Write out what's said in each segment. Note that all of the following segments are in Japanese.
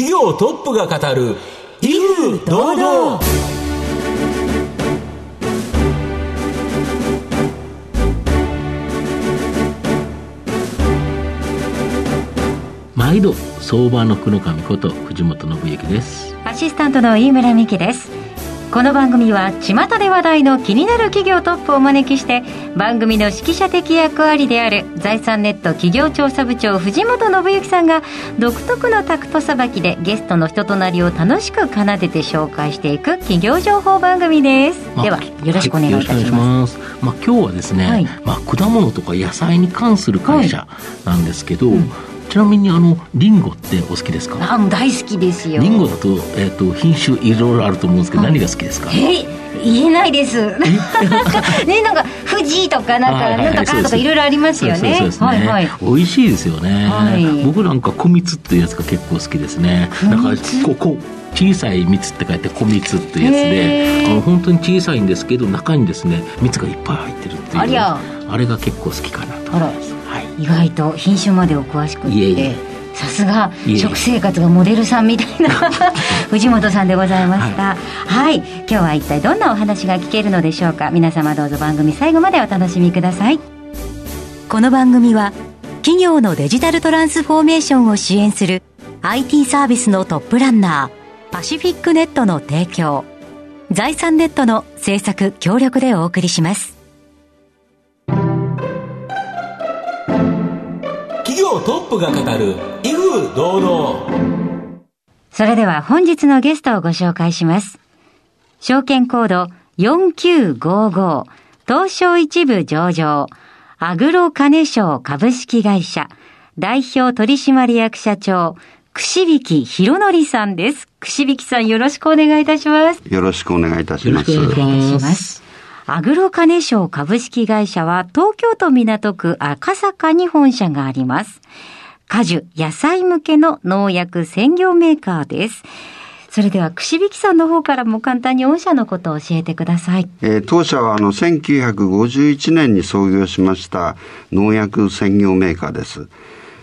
企業トップが語る威風堂々。毎度相場の福の神こと藤本信之です。アシスタントの飯村美希ですこの番組は巷で話題の気になる企業トップをお招きして番組の指揮者的役割である財産ネット企業調査部長藤本信之さんが独特のタクトさばきでゲストの人となりを楽しく奏でて紹介していく企業情報番組です、ではよろしくお願いいたします,、まあ、今日はですね、はい、まあ、果物とか野菜に関する会社なんですけど、はいうんちなみにあのリンゴってお好きですか？あ大好きですよ。リンゴだと,、えーと、品種いろいろあると思うんですけど、はい、何が好きですか？え言えないです。ねなんか富士とかなんかなんとかとかいろいろありますよね。はいはい。美味しいですよね、はい、僕なんか小蜜っていうやつが結構好きですね。なんかここ小さい蜜って書いて小蜜っていうやつであの本当に小さいんですけど中にですね蜜がいっぱい入ってるっていうあれが結構好きかなと思います意外と品種までお詳しくてさすが食生活がモデルさんみたいな 藤本さんでございました、はい、はい、今日は一体どんなお話が聞けるのでしょうか？皆様どうぞ番組最後までお楽しみください。この番組は企業のデジタルトランスフォーメーションを支援する IT サービスのトップランナーパシフィックネットの提供財産ネットの制作協力でお送りします業トップが語る威風堂々それでは本日のゲストをご紹介します証券コード4955東証一部上場アグロカネ賞株式会社代表取締役社長串引博則さんです。串引さんよろしくお願いいたします。よろしくお願いいたします。よろしくお願いします。アグロカネ賞株式会社は東京都港区赤坂に本社があります。果樹、野菜向けの農薬専業メーカーです。それでは、串引さんの方からも簡単に御社のことを教えてください。えー、当社は、あの、1951年に創業しました農薬専業メーカーです。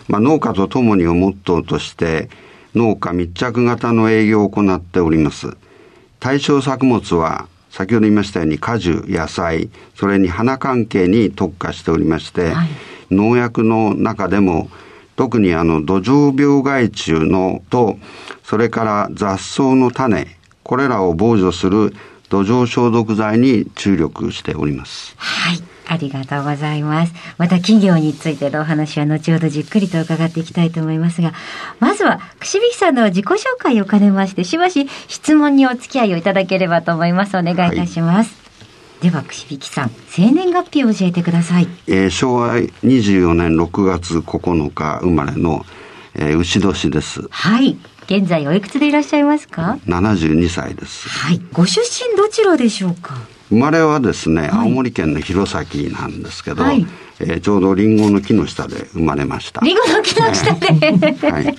まあ、農家と共にをモットーとして、農家密着型の営業を行っております。対象作物は、先ほど言いましたように果樹、野菜、それに花関係に特化しておりまして、はい、農薬の中でも特にあの土壌病害虫のと、それから雑草の種、これらを防除する土壌消毒剤に注力しております。はい。ありがとうございます。また企業についてのお話は後ほどじっくりと伺っていきたいと思いますが、まずは、串引さんの自己紹介を兼ねまして、しばし質問にお付き合いをいただければと思います。お願いいたします。はい、では、串引さん、生年月日を教えてください。えー、昭和24年6月9日生まれの、えー、牛年です。はい。現在おいくつでいらっしゃいますか ?72 歳です。はい。ご出身どちらでしょうか？生まれはですね、はい、青森県の弘前なんですけど、はい、えー、ちょうどリンゴの木の下で生まれました。リンゴの木の下で、はい。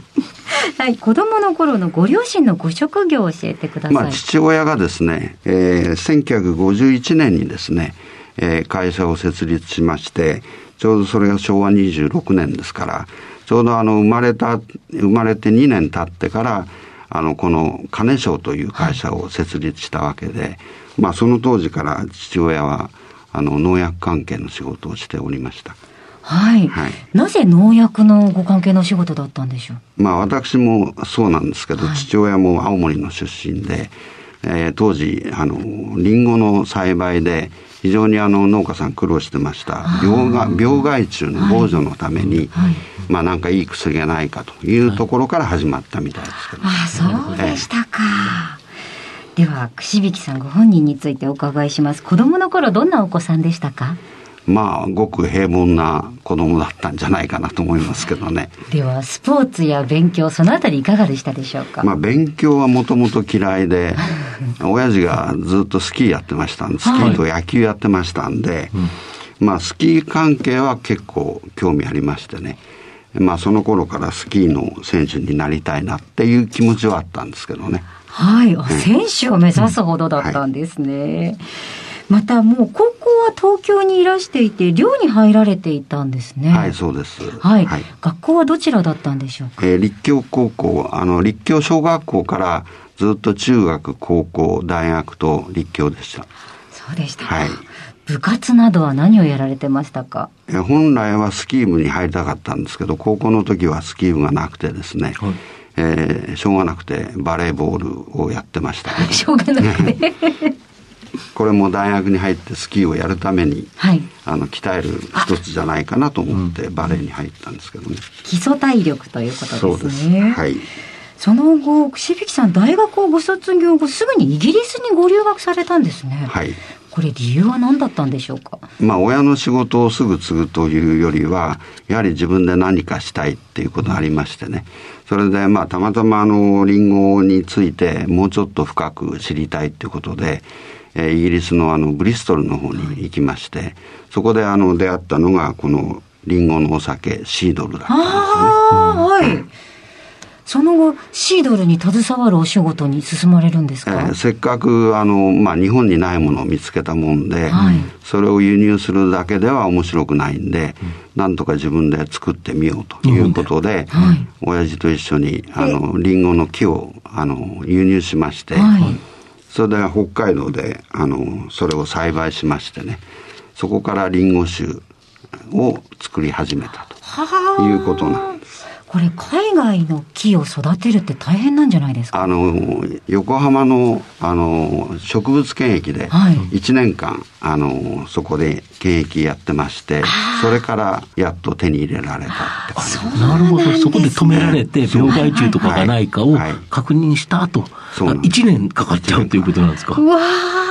はい、子供の頃のご両親のご職業を教えてください。まあ、父親がですね、えー、1951年にですね、えー、会社を設立しまして、ちょうどそれが昭和26年ですから、ちょうどあの生まれた、生まれて2年経ってから、あの、この金賞という会社を設立したわけで、はい、まあその当時から父親は、あの、農薬関係の仕事をしておりました。はい。はい、なぜ農薬のご関係の仕事だったんでしょう？まあ私もそうなんですけど、はい、父親も青森の出身で、えー、当時、あの、リンゴの栽培で、非常にあの農家さん苦労してました。病が病害虫の防除のために、はい。はい、まあなんかいい薬がないかというところから始まったみたいですけど、あそうでしたか、えー、では串引さんご本人についてお伺いします。子供の頃どんなお子さんでしたか？まあごく平凡な子供だったんじゃないかなと思いますけどね。ではスポーツや勉強そのあたりいかがでしたでしょうか？まあ勉強はもともと嫌いで 親父がずっとスキーやってましたんでスキーと野球やってましたんで、はいまあスキー関係は結構興味ありましてね。まあその頃からスキーの選手になりたいなっていう気持ちはあったんですけどね。はい、選手を目指すほどだったんですね、うんはいまたもう高校は東京にいらしていて、寮に入られていたんですね。はい、そうです。はい。はい、学校はどちらだったんでしょうか？えー、立教高校、あの、立教小学校からずっと中学、高校、大学と立教でした。そうでしたはい。部活などは何をやられてましたか？本来はスキー部に入りたかったんですけど、高校の時はスキー部がなくてですね、はい、えー、しょうがなくてバレーボールをやってました、しょうがなくて これも大学に入ってスキーをやるために、はい、あの鍛える一つじゃないかなと思ってバレーに入ったんですけどね、基礎体力ということですね。はい。その後串引さん大学をご卒業後すぐにイギリスにご留学されたんですね。はい。これ理由は何だったんでしょうか？まあ親の仕事をすぐ継ぐというよりはやはり自分で何かしたいっていうことがありましてね。それでまあたまたまあのリンゴについてもうちょっと深く知りたいっていうことでえイギリスのあのブリストルの方に行きまして、そこであの出会ったのがこのリンゴのお酒シードルだったんですよね。はい。その後、シードルに携わるお仕事に進まれるんですか、えー、せっかくあの、まあ、日本にないものを見つけたもんで、はい、それを輸入するだけでは面白くないんで、うん、なんとか自分で作ってみようということで、はい、親父と一緒にあのリンゴの木をあの輸入しまして、はい、それで北海道であのそれを栽培しましてねそこからリンゴ酒を作り始めたということなんです。これ海外の木を育てるって大変なんじゃないですか？あの横浜のあの植物検疫で1年間、はい、あのそこで検疫やってましてそれからやっと手に入れられたって感じなるほど。そこで止められて病害虫とかがないかを確認した後、はいはい、1年かかっちゃうということなんですか？うわ大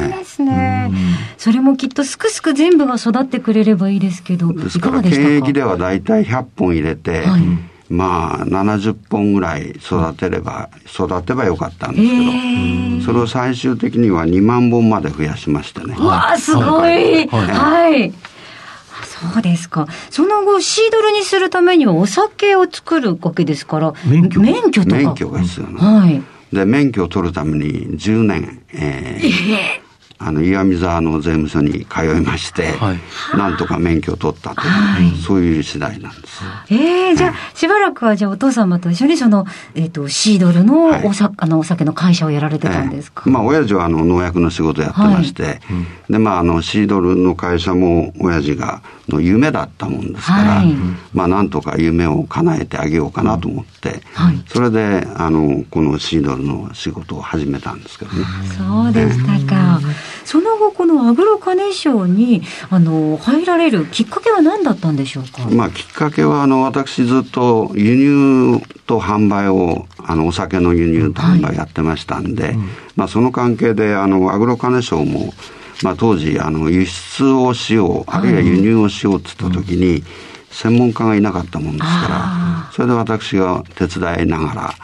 変ですね、それもきっとすくすく全部が育ってくれればいいですけどですから検疫では大体100本入れて、はい、まあ70本ぐらい育てれば育てばよかったんですけどそれを最終的には2万本まで増やしましてね。わあすごい。はい、はい。そうですか。その後、シードルにするためにはお酒を作るわけですから、免許。免許とか。免許が必要な、はい。で、免許を取るために10年、えー、えーあの岩見沢の税務署に通いまして、はい、なんとか免許を取ったという、はい、そういう次第なんです。ええー、じゃあ、しばらくはじゃあお父様と一緒にその、えっ、ー、と、シードルのおさ、はい、あのお酒の会社をやられてたんですか、えー、まあ、親父はあの農薬の仕事やってまして、で、まあ、あの、シードルの会社も親父がの夢だったもんですから、まあ、なんとか夢を叶えてあげようかなと思って、それで、あの、このシードルの仕事を始めたんですけどね。そうでしたか。その後このアグロカネ賞にあの入られるきっかけは何だったんでしょうか、まあ、きっかけはあの私ずっと輸入と販売をあのお酒の輸入と販売やってましたんで、はいうん、まあ、その関係であのアグロカネ賞も、まあ、当時あの輸出をしようあるいは輸入をしようって言った時に、専門家がいなかったもんですからそれで私が手伝いながら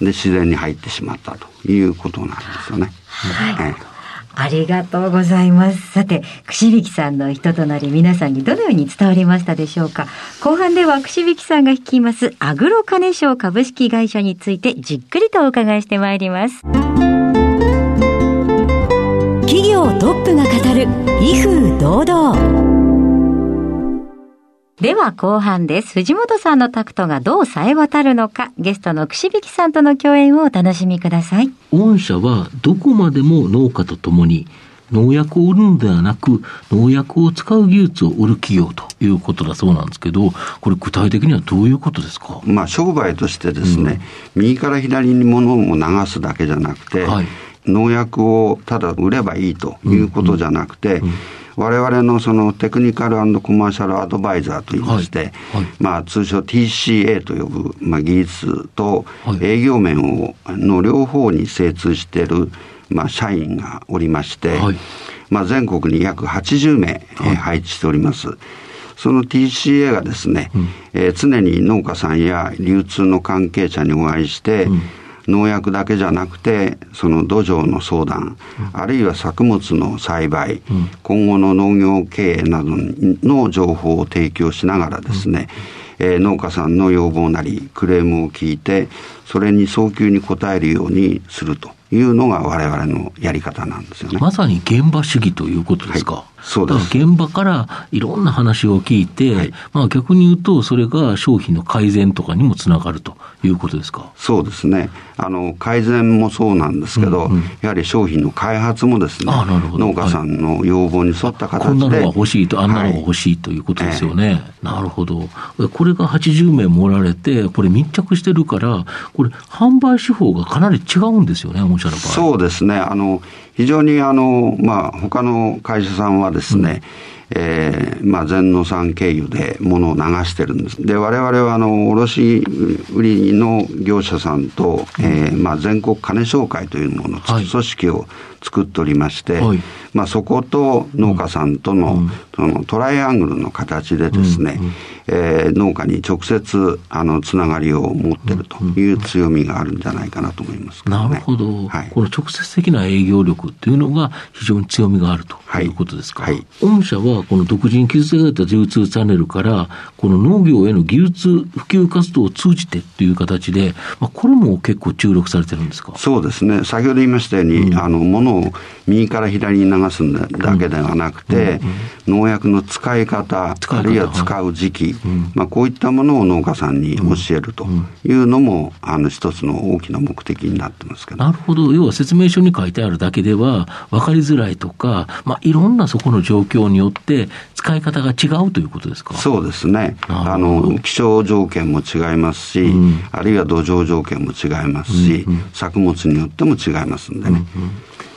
で自然に入ってしまったということなんですよね。はい、ええありがとうございます。さて、串引さんの人となり皆さんにどのように伝わりましたでしょうか？後半ではくしびきさんが率いますアグロカネショー株式会社についてじっくりとお伺いしてまいります。企業トップが語る威風堂々。では後半です。藤本さんのタクトがどう冴え渡るのか、ゲストの串引さんとの共演をお楽しみください。御社はどこまでも農家とともに農薬を売るのではなく、農薬を使う技術を売る企業ということだそうなんですけど、これ具体的にはどういうことですか？まあ商売としてですね、うん、右から左に物を流すだけじゃなくて、はい、農薬をただ売ればいいということじゃなくて、うんうん。我々のそのテクニカルコマーシャルアドバイザーといいまして、はいはい、まあ通称 TCA と呼ぶ、まあ、技術と営業面をの両方に精通している、まあ、社員がおりまして、はい、まあ、全国に約80名、えー、配置しております。その TCA がですね、うん、えー、常に農家さんや流通の関係者にお会いして、うん農薬だけじゃなくてその土壌の相談、うん、あるいは作物の栽培、うん、今後の農業経営などの情報を提供しながらですね、うん、えー、農家さんの要望なりクレームを聞いてそれに早急に応えるようにするというのが我々のやり方なんですよね。まさに現場主義ということですか。はいそうです。現場からいろんな話を聞いて、はい、まあ逆に言うと、それが商品の改善とかにもつながるということですかそうですね。あの、改善もそうなんですけど、うんうん、やはり商品の開発もですね、農家さんの要望に沿った形で、こんなのが欲しいと、あんなのが欲しいということですよね。えー、なるほど。これが80名もられて、これ密着してるから、これ、販売手法がかなり違うんですよね、御社の場合。そうですね。あの、非常にあの、まあ、他の会社さんはですね、うんえー、まあ、全農産経由で物を流してるんです。で、我々は、あの、卸売の業者さんと、えー、まあ、全国金商会というもの、組織を作っておりまして、はい、まあ、そこと農家さんとの、うん、そのトライアングルの形でですね、うんうん、えー、農家に直接あのつながりを持ってるという強みがあるんじゃないかなと思います、ね、なるほど、はい、この直接的な営業力っていうのが非常に強みがあるということですか、はい。はい、御社はこの独自に築てられた流通チャンネルからこの農業への技術普及活動を通じてっていう形で、まあ、これも結構注力されてるんですか？そうですね。先ほど言いましたように、うん、あの物を右から左に流すだけではなくて、うんうん、農薬の使い方あるいは使う時期、まあ、こういったものを農家さんに教えるというのも、あの一つの大きな目的になってますけど。なるほど。要は説明書に書いてあるだけでは分かりづらいとか、まあ、いろんなそこの状況によって使い方が違うということですか？そうですね。あの、気象条件も違いますし、うん、あるいは土壌条件も違いますし、うんうん、作物によっても違いますんでね。うんうん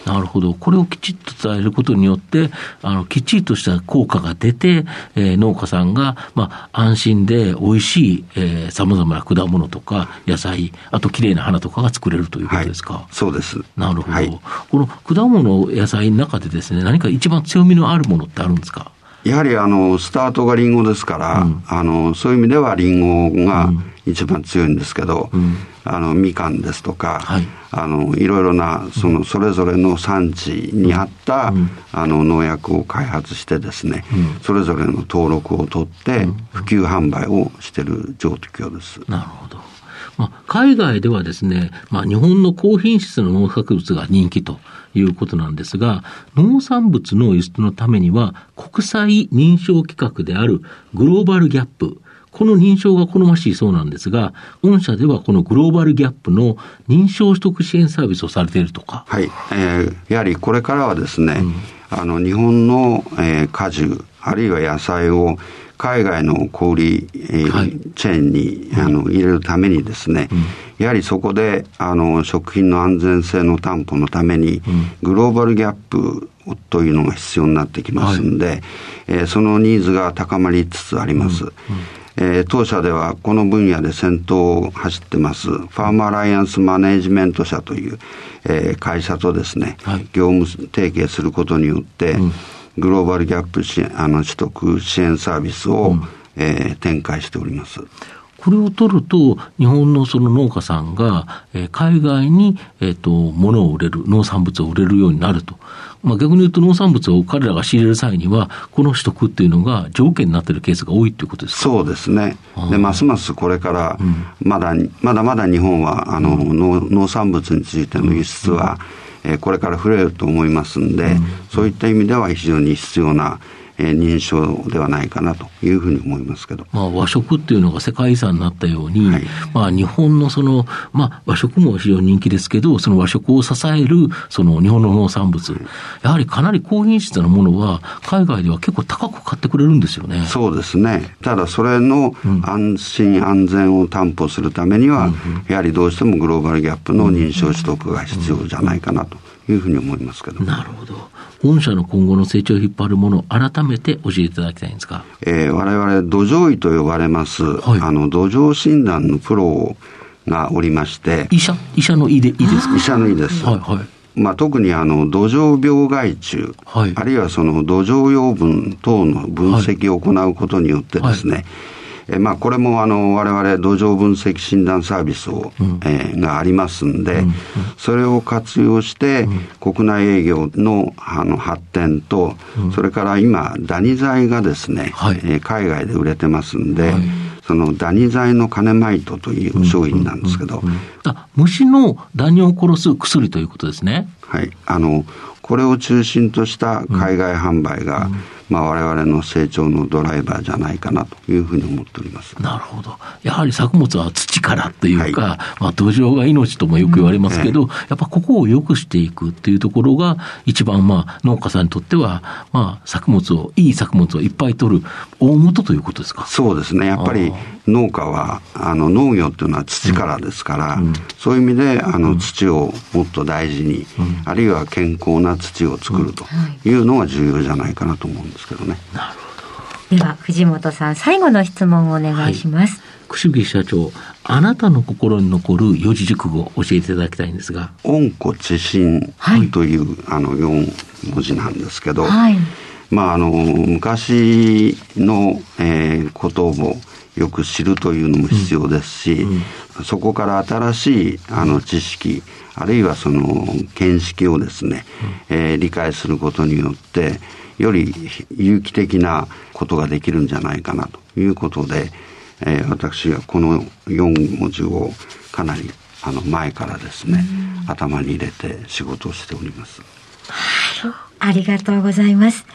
なるほど。これをきちっと伝えることによって、あの、きっちりとした効果が出て、えー、農家さんが、まあ、安心で美味しい、えー、様々な果物とか野菜、あと綺麗な花とかが作れるということですか？はい、そうです。なるほど。はい、この果物、野菜の中でですね、何か一番強みのあるものってあるんですか？やはりあの、スタートがリンゴですから、うん、あの、そういう意味ではリンゴが一番強いんですけど、うん、あの、みかんですとか、はい、あの、いろいろな、その、それぞれの産地に合った、うん、あの、農薬を開発してですね、それぞれの登録を取って、普及販売をしている状況です。なるほど。まあ、海外ではですね、まあ、日本の高品質の農作物が人気ということなんですが、農産物の輸出のためには、国際認証規格であるグローバルギャップ、この認証が好ましいそうなんですが、御社ではこのグローバルギャップの認証取得支援サービスをされているとか。はい。えー、やはりこれからはですね、うん、あの、日本の、えー、果樹、あるいは野菜を海外の小売、えー、はい、チェーンに、あの入れるためにですね、うん、やはりそこであの食品の安全性の担保のために、うん、グローバルギャップというのが必要になってきますんで、はい、えー、そのニーズが高まりつつあります。うん。えー、当社ではこの分野で先頭を走ってます、ファームアライアンスマネジメント社という、えー、会社とですね、はい、業務提携することによって、うんグローバルギャップ支援あの取得支援サービスを、うん、えー、展開しております。これを取ると、日本のその農家さんが、えー、海外に、えっ、ー、と、物を売れる、農産物を売れるようになると。まあ、逆に言うと農産物を彼らが仕入れる際には、この取得っていうのが条件になっているケースが多いということですか？そうですね。で、ますますこれから、まだ、うん、まだまだ日本は、あの、農農産物についての輸出は、うんえこれから増えると思いますんで、そういった意味では非常に必要なえー、認証ではないかなというふうに思いますけど、まあ、和食っていうのが世界遺産になったように、はい、まあ、日本のその、まあ、和食も非常に人気ですけど、その和食を支えるその日本の農産物、やはりかなり高品質なものは、海外では結構高く買ってくれるんですよね。そうですね、ただそれの安心安全を担保するためには、うん、やはりどうしてもグローバルギャップの認証取得が必要じゃないかなというふうに思いますけど。なるほど。御社の今後の成長を引っ張るものを改めて教えていただきたいんですか。えー、我々土壌医と呼ばれます、はい、あの土壌診断のプロがおりまして。医者医者の医で、医ですか？医者の医です。はいはい。まあ、特にあの土壌病害虫、はい、あるいはその土壌養分等の分析を行うことによってですね、はいえまあ、これもあの我々土壌分析診断サービスを、うん、えー、がありますんで、うん、それを活用して、国内営業のあの発展と、それから今ダニ剤がですね、はい、えー、海外で売れてますんで、はい。そのダニ剤のカネマイトという商品なんですけど、虫のダニを殺す薬ということですね。はい。あの、これを中心とした海外販売が、うん。まあ、我々の成長のドライバーじゃないかなというふうに思っております。なるほど、やはり作物は土からというか、はい、まあ、土壌が命ともよく言われますけど、うん、やっぱここを良くしていくっていうところが、一番まあ農家さんにとっては、まあ、作物を、いい作物をいっぱい取る大元ということですか？そうですね、やっぱり農家は、あの農業っていうのは土からですから、うん、そういう意味であの土をもっと大事に、あるいは健康な土を作るというのが重要じゃないかなと思うんですけどね。なるほどでは藤本さん最後の質問をお願いします。はい串木社長、あなたの心に残る四字熟語を教えていただきたいんですが。温故知新という、はい、あの四文字なんですけど、はい、まああの昔の、えー、ことをよく知るというのも必要ですし、うん。うん、そこから新しいあの知識、あるいはその見識をですね、えー、理解することによって、より有機的なことができるんじゃないかなということで、えー、私はこの4文字をかなりあの前からですね、頭に入れて仕事をしております。はい、ありがとうございます。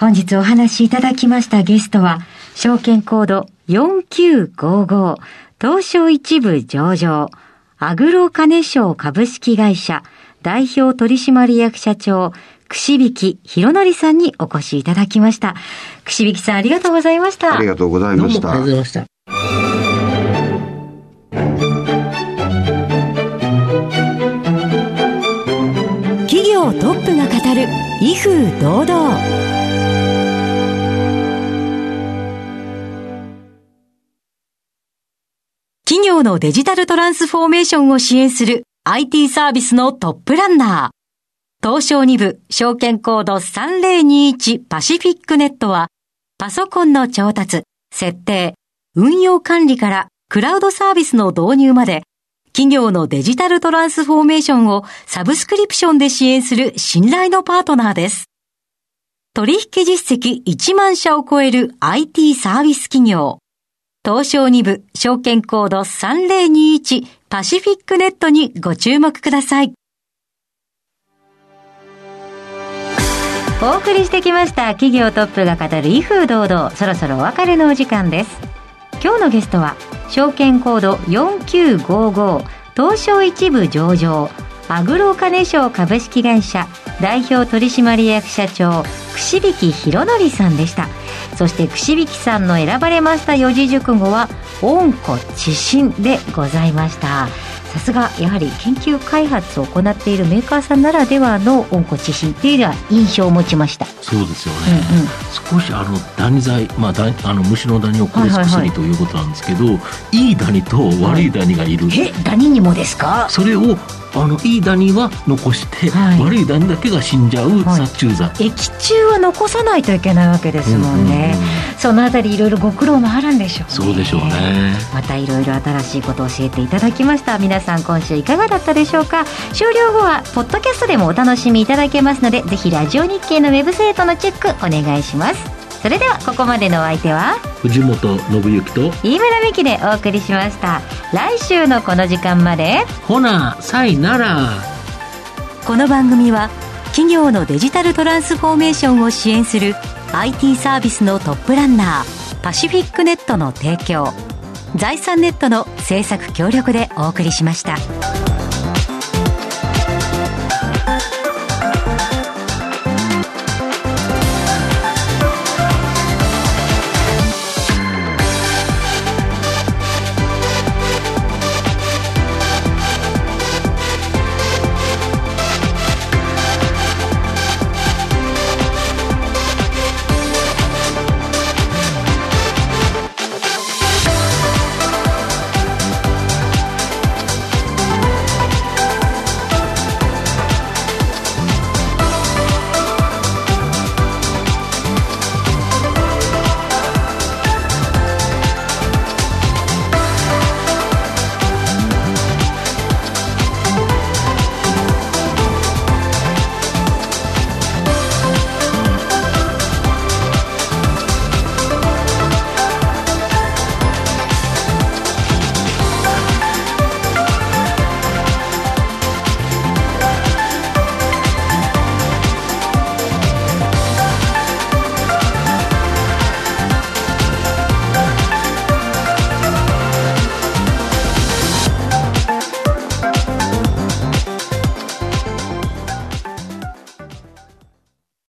本日お話しいただきましたゲストは、証券コード4955東証一部上場アグロカネ賞株式会社代表取締役社長串引博則さんにお越しいただきました。串引さんありがとうございました。ありがとうございました。ありがとうございました。企業トップが語る威風堂々。業のデジタルトランスフォーメーションを支援する IT サービスのトップランナー。東証2部証券コード3021パシフィックネットはパソコンの調達、設定、運用管理からクラウドサービスの導入まで企業のデジタルトランスフォーメーションをサブスクリプションで支援する信頼のパートナーです。取引実績1万社を超える IT サービス企業。東証2部証券コード3021パシフィックネットにご注目ください。お送りしてきました企業トップが語る威風堂々。そろそろお別れのお時間です。今日のゲストは証券コード4955東証一部上場。アグロカネ賞株式会社。代表取締役社長。串引博則さんでした。そして串引さんの選ばれました四字熟語は温故知新でございました。さすがやはり研究開発を行っているメーカーさんならではの温故知新っていうのは印象を持ちました。そうですよね、うんうん、少しあのダニ剤、まあ、ダあの虫のダニを殺す薬ということなんですけど、はいはい、いいダニと悪いダニがいる、えダニにもですか？それをあのいいダニは残して、はい、悪いダニだけが死んじゃう殺虫剤、はい、液中は残さないといけないわけですもんね、うんうんうん、そのあたりいろいろご苦労もあるんでしょうね。そうでしょうね。またいろいろ新しいことを教えていただきました。皆さん今週いかがだったでしょうか？終了後はポッドキャストでもお楽しみいただけますのでぜひラジオ日経のウェブサイトのチェックお願いしますそれではここまでのお相手は藤本信之と飯村美希でお送りしました来週のこの時間までほなさいならこの番組は企業のデジタルトランスフォーメーションを支援する IT サービスのトップランナーパシフィックネットの提供財産ネットの制作協力でお送りしました。